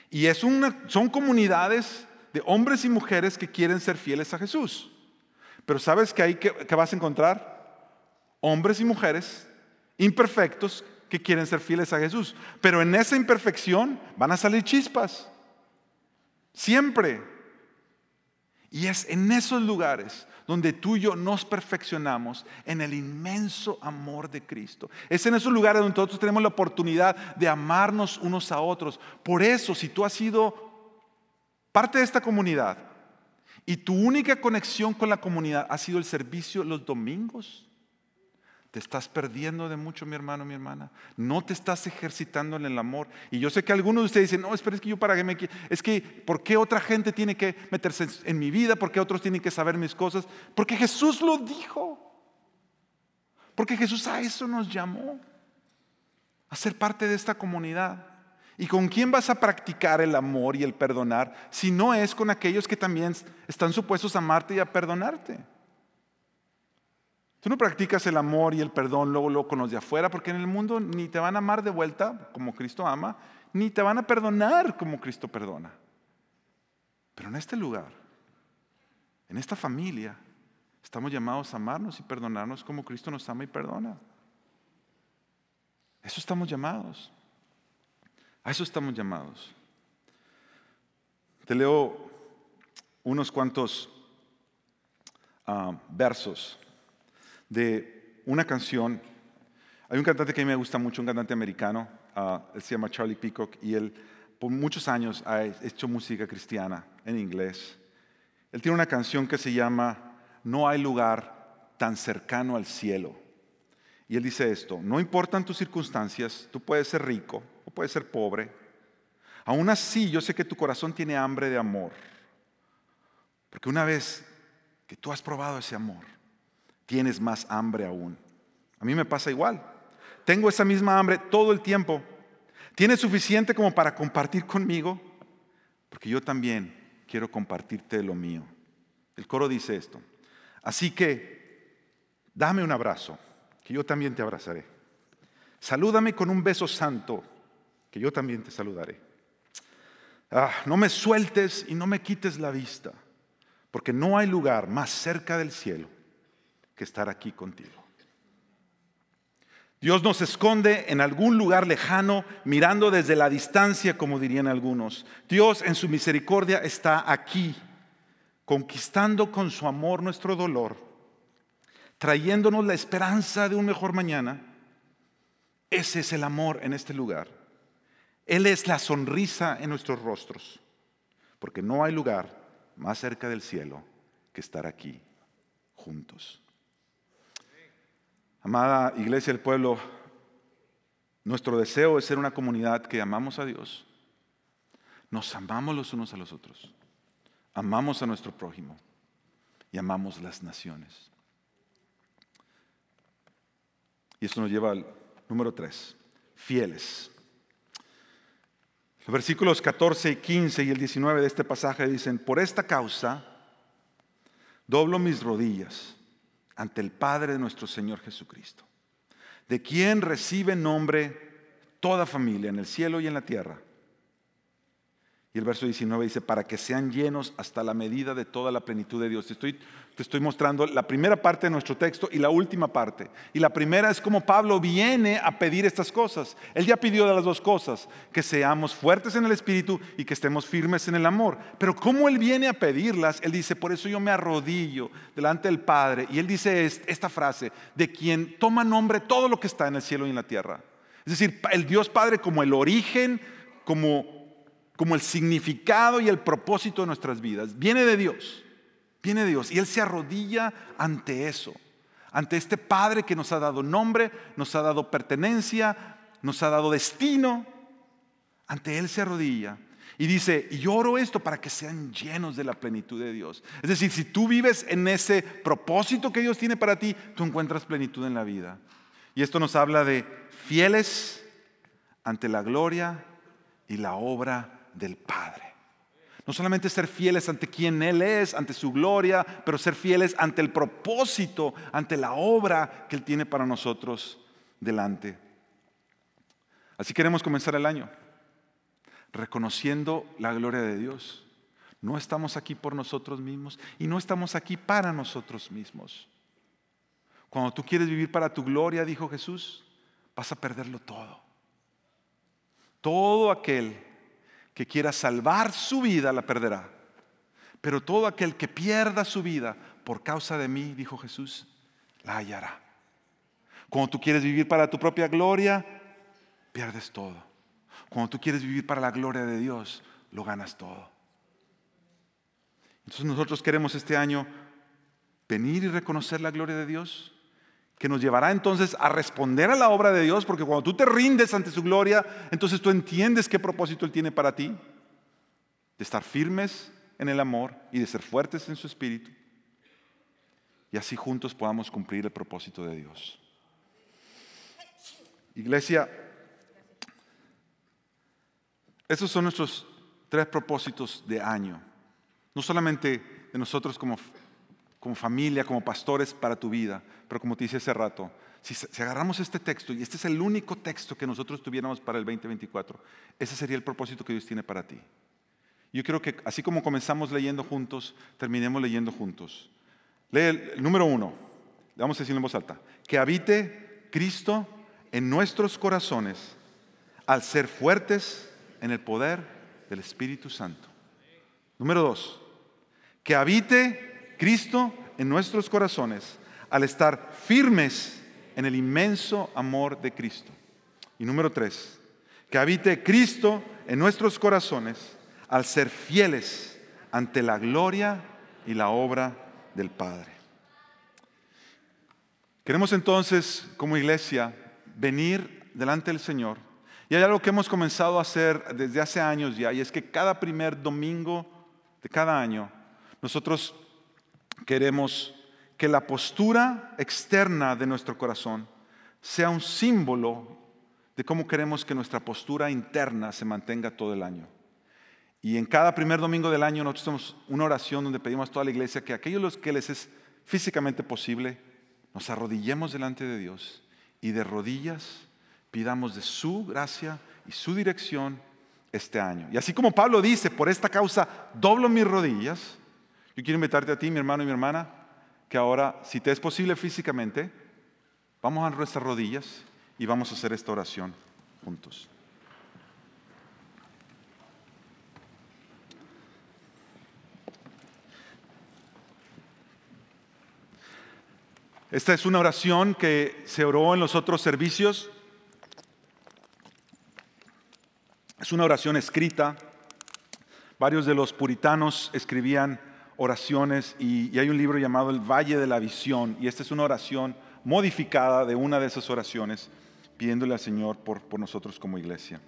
Y es una, son comunidades de hombres y mujeres que quieren ser fieles a Jesús. Pero ¿sabes que ahí que, que vas a encontrar? Hombres y mujeres imperfectos que quieren ser fieles a Jesús. Pero en esa imperfección van a salir chispas. Siempre. Y es en esos lugares donde tú y yo nos perfeccionamos en el inmenso amor de Cristo. Es en esos lugares donde nosotros tenemos la oportunidad de amarnos unos a otros. Por eso, si tú has sido parte de esta comunidad y tu única conexión con la comunidad ha sido el servicio los domingos, te estás perdiendo de mucho, mi hermano, mi hermana. No te estás ejercitando en el amor. Y yo sé que algunos de ustedes dicen, no, espera, es que yo para qué me... Es que, ¿por qué otra gente tiene que meterse en mi vida? ¿Por qué otros tienen que saber mis cosas? Porque Jesús lo dijo. Porque Jesús a eso nos llamó. A ser parte de esta comunidad. ¿Y con quién vas a practicar el amor y el perdonar si no es con aquellos que también están supuestos a amarte y a perdonarte? Tú no practicas el amor y el perdón luego, con los de afuera, porque en el mundo ni te van a amar de vuelta como Cristo ama, ni te van a perdonar como Cristo perdona. Pero en este lugar, en esta familia, estamos llamados a amarnos y perdonarnos como Cristo nos ama y perdona. Eso estamos llamados. A eso estamos llamados. Te leo unos cuantos ah, versos de una canción. Hay un cantante que a mí me gusta mucho, un cantante americano, ah, él se llama Charlie Peacock y él por muchos años ha hecho música cristiana en inglés. Él tiene una canción que se llama No hay lugar tan cercano al cielo. Y él dice esto, no importan tus circunstancias, tú puedes ser rico o puedes ser pobre. Aún así, yo sé que tu corazón tiene hambre de amor. Porque una vez que tú has probado ese amor, tienes más hambre aún. A mí me pasa igual. Tengo esa misma hambre todo el tiempo. ¿Tienes suficiente como para compartir conmigo? Porque yo también quiero compartirte lo mío. El coro dice esto. Así que dame un abrazo, que yo también te abrazaré. Salúdame con un beso santo, que yo también te saludaré. Ah, no me sueltes y no me quites la vista, porque no hay lugar más cerca del cielo que estar aquí contigo. Dios nos esconde en algún lugar lejano, mirando desde la distancia, como dirían algunos. Dios en su misericordia está aquí, conquistando con su amor nuestro dolor, trayéndonos la esperanza de un mejor mañana. Ese es el amor en este lugar. Él es la sonrisa en nuestros rostros, porque no hay lugar más cerca del cielo que estar aquí juntos. Amada iglesia del pueblo, nuestro deseo es ser una comunidad que amamos a Dios. Nos amamos los unos a los otros. Amamos a nuestro prójimo y amamos las naciones. Y esto nos lleva al número 3, fieles. Los versículos 14 y 15 y el 19 de este pasaje dicen, por esta causa doblo mis rodillas ante el Padre de nuestro Señor Jesucristo, de quien recibe nombre toda familia en el cielo y en la tierra. Y el verso 19 dice, para que sean llenos hasta la medida de toda la plenitud de Dios. Te estoy, te estoy mostrando la primera parte de nuestro texto y la última parte. Y la primera es como Pablo viene a pedir estas cosas. Él ya pidió de las dos cosas, que seamos fuertes en el Espíritu y que estemos firmes en el amor. Pero como Él viene a pedirlas, Él dice, por eso yo me arrodillo delante del Padre. Y Él dice esta frase, de quien toma nombre todo lo que está en el cielo y en la tierra. Es decir, el Dios Padre como el origen, como como el significado y el propósito de nuestras vidas. Viene de Dios, viene de Dios. Y Él se arrodilla ante eso, ante este Padre que nos ha dado nombre, nos ha dado pertenencia, nos ha dado destino. Ante Él se arrodilla y dice, y oro esto para que sean llenos de la plenitud de Dios. Es decir, si tú vives en ese propósito que Dios tiene para ti, tú encuentras plenitud en la vida. Y esto nos habla de fieles ante la gloria y la obra del Padre. No solamente ser fieles ante quien Él es, ante su gloria, pero ser fieles ante el propósito, ante la obra que Él tiene para nosotros delante. Así queremos comenzar el año reconociendo la gloria de Dios. No estamos aquí por nosotros mismos y no estamos aquí para nosotros mismos. Cuando tú quieres vivir para tu gloria, dijo Jesús, vas a perderlo todo. Todo aquel que quiera salvar su vida la perderá. Pero todo aquel que pierda su vida por causa de mí, dijo Jesús, la hallará. Cuando tú quieres vivir para tu propia gloria, pierdes todo. Cuando tú quieres vivir para la gloria de Dios, lo ganas todo. Entonces nosotros queremos este año venir y reconocer la gloria de Dios, que nos llevará entonces a responder a la obra de Dios, porque cuando tú te rindes ante su gloria, entonces tú entiendes qué propósito Él tiene para ti, de estar firmes en el amor y de ser fuertes en su espíritu, y así juntos podamos cumplir el propósito de Dios. Iglesia, esos son nuestros tres propósitos de año. No solamente de nosotros como, como familia, como pastores para tu vida, pero como te dije hace rato, si, si, agarramos este texto y este es el único texto que nosotros tuviéramos para el 2024, ese sería el propósito que Dios tiene para ti. Yo creo que así como comenzamos leyendo juntos, terminemos leyendo juntos. Lee el número uno, vamos a decirlo en voz alta, que habite Cristo en nuestros corazones al ser fuertes en el poder del Espíritu Santo. Número dos, que habite Cristo en nuestros corazones al estar firmes en el inmenso amor de Cristo. Y número tres, que habite Cristo en nuestros corazones al ser fieles ante la gloria y la obra del Padre. Queremos entonces, como iglesia, venir delante del Señor y hay algo que hemos comenzado a hacer desde hace años ya, y es que cada primer domingo de cada año, nosotros queremos que la postura externa de nuestro corazón sea un símbolo de cómo queremos que nuestra postura interna se mantenga todo el año. Y en cada primer domingo del año nosotros hacemos una oración donde pedimos a toda la iglesia que aquellos los que les es físicamente posible, nos arrodillemos delante de Dios y de rodillas pidamos de su gracia y su dirección este año. Y así como Pablo dice, por esta causa doblo mis rodillas, yo quiero invitarte a ti, mi hermano y mi hermana, que ahora, si te es posible físicamente, vamos a nuestras rodillas y vamos a hacer esta oración juntos. Esta es una oración que se oró en los otros servicios Es una oración escrita. Varios de los puritanos escribían oraciones y, hay un libro llamado El Valle de la Visión y esta es una oración modificada de una de esas oraciones pidiéndole al Señor por, por nosotros como iglesia.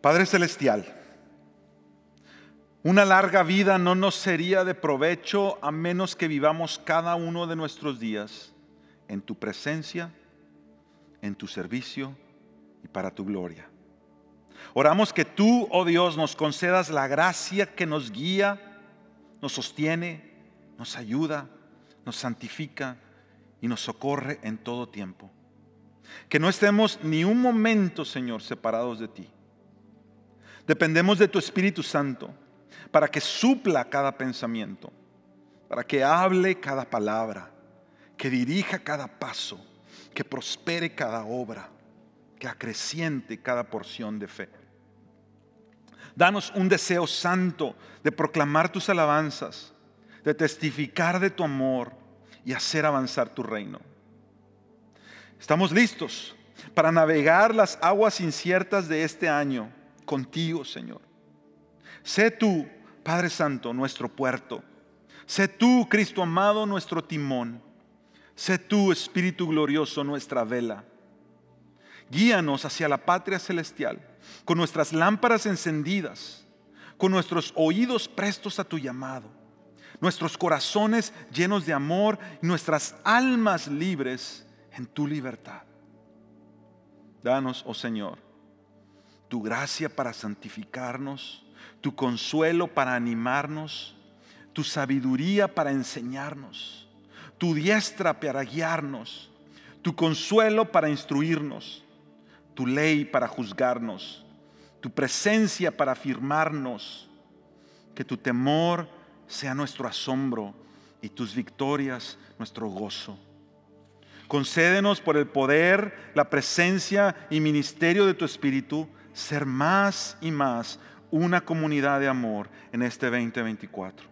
Padre Celestial, una larga vida no nos sería de provecho a menos que vivamos cada uno de nuestros días en tu presencia, en tu servicio y para tu gloria. Oramos que tú, oh Dios, nos concedas la gracia que nos guía, nos sostiene, nos ayuda, nos santifica y nos socorre en todo tiempo. Que no estemos ni un momento, Señor, separados de ti. Dependemos de tu Espíritu Santo para que supla cada pensamiento, para que hable cada palabra, que dirija cada paso, que prospere cada obra que acreciente cada porción de fe. Danos un deseo santo de proclamar tus alabanzas, de testificar de tu amor y hacer avanzar tu reino. Estamos listos para navegar las aguas inciertas de este año contigo, Señor. Sé tú, Padre Santo, nuestro puerto. Sé tú, Cristo amado, nuestro timón. Sé tú, Espíritu glorioso, nuestra vela. Guíanos hacia la patria celestial, con nuestras lámparas encendidas, con nuestros oídos prestos a tu llamado, nuestros corazones llenos de amor nuestras almas libres en tu libertad. Danos, oh Señor, tu gracia para santificarnos, tu consuelo para animarnos, tu sabiduría para enseñarnos, tu diestra para guiarnos, tu consuelo para instruirnos, tu ley para juzgarnos, tu presencia para afirmarnos, que tu temor sea nuestro asombro y tus victorias nuestro gozo. Concédenos por el poder, la presencia y ministerio de tu Espíritu ser más y más una comunidad de amor en este 2024.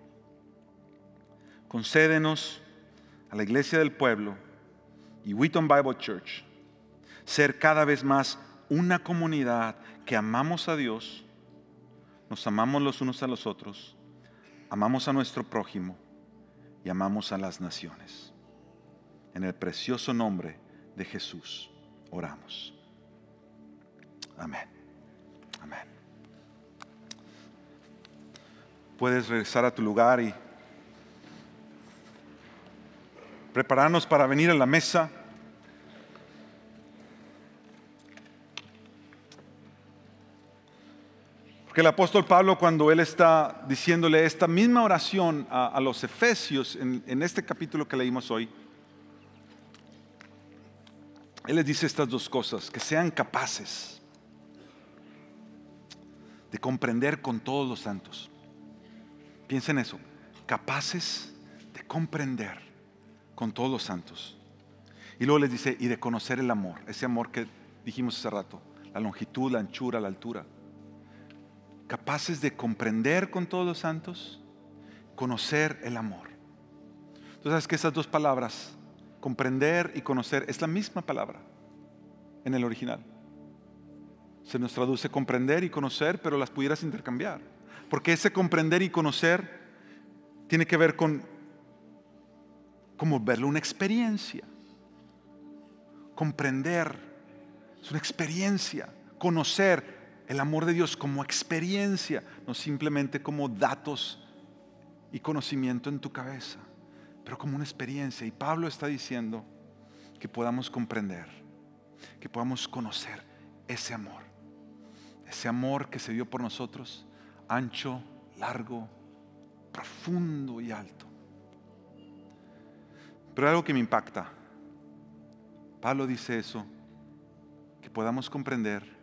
Concédenos a la iglesia del pueblo y Wheaton Bible Church ser cada vez más una comunidad que amamos a Dios, nos amamos los unos a los otros, amamos a nuestro prójimo y amamos a las naciones. En el precioso nombre de Jesús oramos. Amén. Amén. Puedes regresar a tu lugar y prepararnos para venir a la mesa. Porque el apóstol Pablo, cuando él está diciéndole esta misma oración a, los efesios en, en este capítulo que leímos hoy, él les dice estas dos cosas, que sean capaces de comprender con todos los santos. Piensen eso, capaces de comprender con todos los santos. Y luego les dice, y de conocer el amor, ese amor que dijimos hace rato, la longitud, la anchura, la altura. Capaces de comprender con todos los santos, conocer el amor. Entonces, sabes que esas dos palabras comprender y conocer es la misma palabra en el original. Se nos traduce comprender y conocer, pero las pudieras intercambiar. Porque ese comprender y conocer tiene que ver con como verlo una experiencia. Comprender es una experiencia. Conocer el amor de Dios como experiencia, no simplemente como datos y conocimiento en tu cabeza pero como una experiencia. Y Pablo está diciendo que podamos comprender, que podamos conocer ese amor, ese amor que se dio por nosotros, ancho, largo, profundo y alto. Pero algo que me impacta, Pablo dice eso, que podamos comprender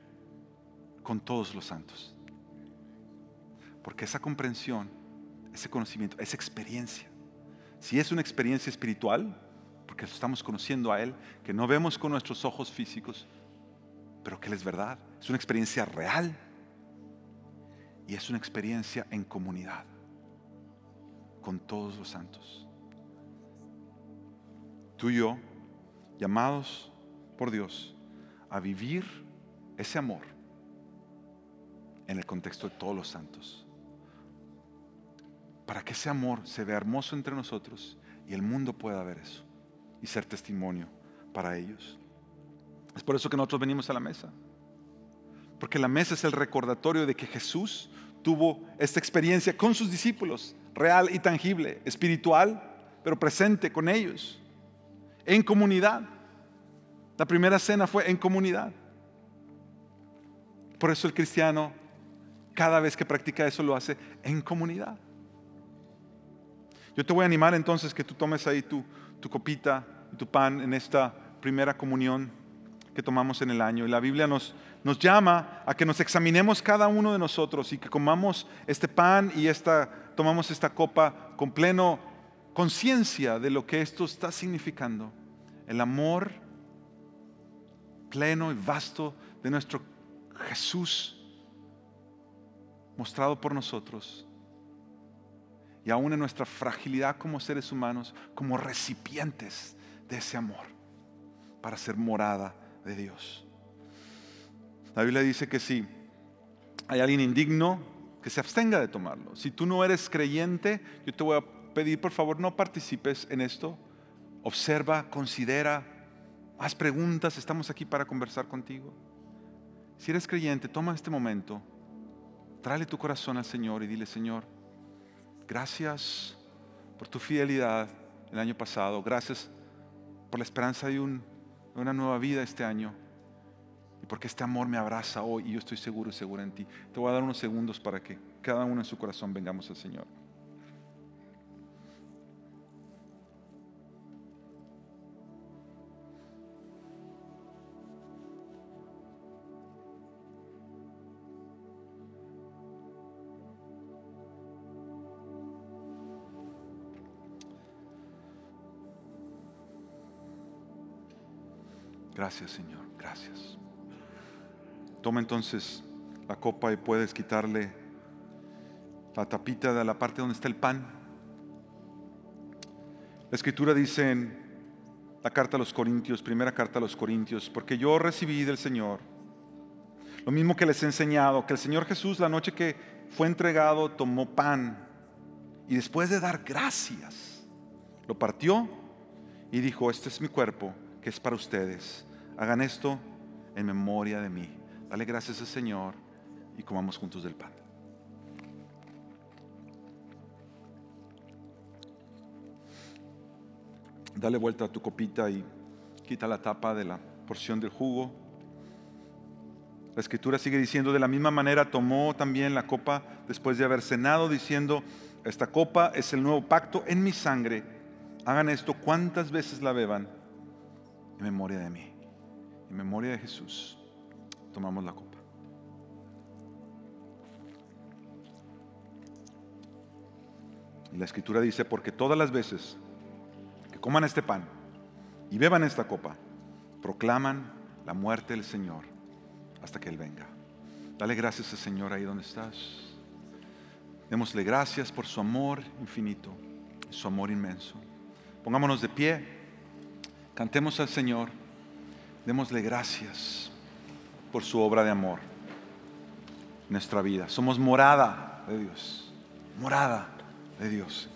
con todos los santos. Porque esa comprensión, ese conocimiento, esa experiencia, si es una experiencia espiritual, porque estamos conociendo a Él, que no vemos con nuestros ojos físicos, pero que Él es verdad. Es una experiencia real y es una experiencia en comunidad con todos los santos. Tú y yo, llamados por Dios a vivir ese amor en el contexto de todos los santos para que ese amor se vea hermoso entre nosotros y el mundo pueda ver eso y ser testimonio para ellos. Es por eso que nosotros venimos a la mesa. Porque la mesa es el recordatorio de que Jesús tuvo esta experiencia con sus discípulos, real y tangible, espiritual, pero presente con ellos, en comunidad. La primera cena fue en comunidad. Por eso el cristiano, cada vez que practica eso, lo hace en comunidad. Yo te voy a animar entonces que tú tomes ahí tu, copita y tu pan en esta primera comunión que tomamos en el año. Y la Biblia nos, nos llama a que nos examinemos cada uno de nosotros y que comamos este pan y esta, tomamos esta copa con pleno conciencia de lo que esto está significando. El amor pleno y vasto de nuestro Jesús mostrado por nosotros y aún en nuestra fragilidad como seres humanos, como recipientes de ese amor, para ser morada de Dios. La Biblia dice que si hay alguien indigno, que se abstenga de tomarlo. Si tú no eres creyente, yo te voy a pedir, por favor, no participes en esto. Observa, considera, haz preguntas, estamos aquí para conversar contigo. Si eres creyente, toma este momento, tráele tu corazón al Señor y dile, Señor, gracias por tu fidelidad el año pasado, gracias por la esperanza de, un, de una nueva vida este año y porque este amor me abraza hoy y yo estoy seguro y segura en ti. Te voy a dar unos segundos para que cada uno en su corazón vengamos al Señor. Gracias Señor, gracias. Toma entonces la copa y puedes quitarle la tapita de la parte donde está el pan. La escritura dice en la carta a los Corintios, primera carta a los Corintios, porque yo recibí del Señor lo mismo que les he enseñado, que el Señor Jesús la noche que fue entregado tomó pan y después de dar gracias, lo partió y dijo, este es mi cuerpo que es para ustedes. Hagan esto en memoria de mí. Dale gracias al Señor y comamos juntos del pan. Dale vuelta a tu copita y quita la tapa de la porción del jugo. La escritura sigue diciendo, de la misma manera tomó también la copa después de haber cenado, diciendo, esta copa es el nuevo pacto en mi sangre. Hagan esto cuantas veces la beban en memoria de mí, en memoria de Jesús. Tomamos la copa. Y la escritura dice, porque todas las veces que coman este pan y beban esta copa, proclaman la muerte del Señor hasta que Él venga. Dale gracias al Señor ahí donde estás. Démosle gracias por su amor infinito, su amor inmenso. Pongámonos de pie, cantemos al Señor, démosle gracias por su obra de amor en nuestra vida. Somos morada de Dios, morada de Dios.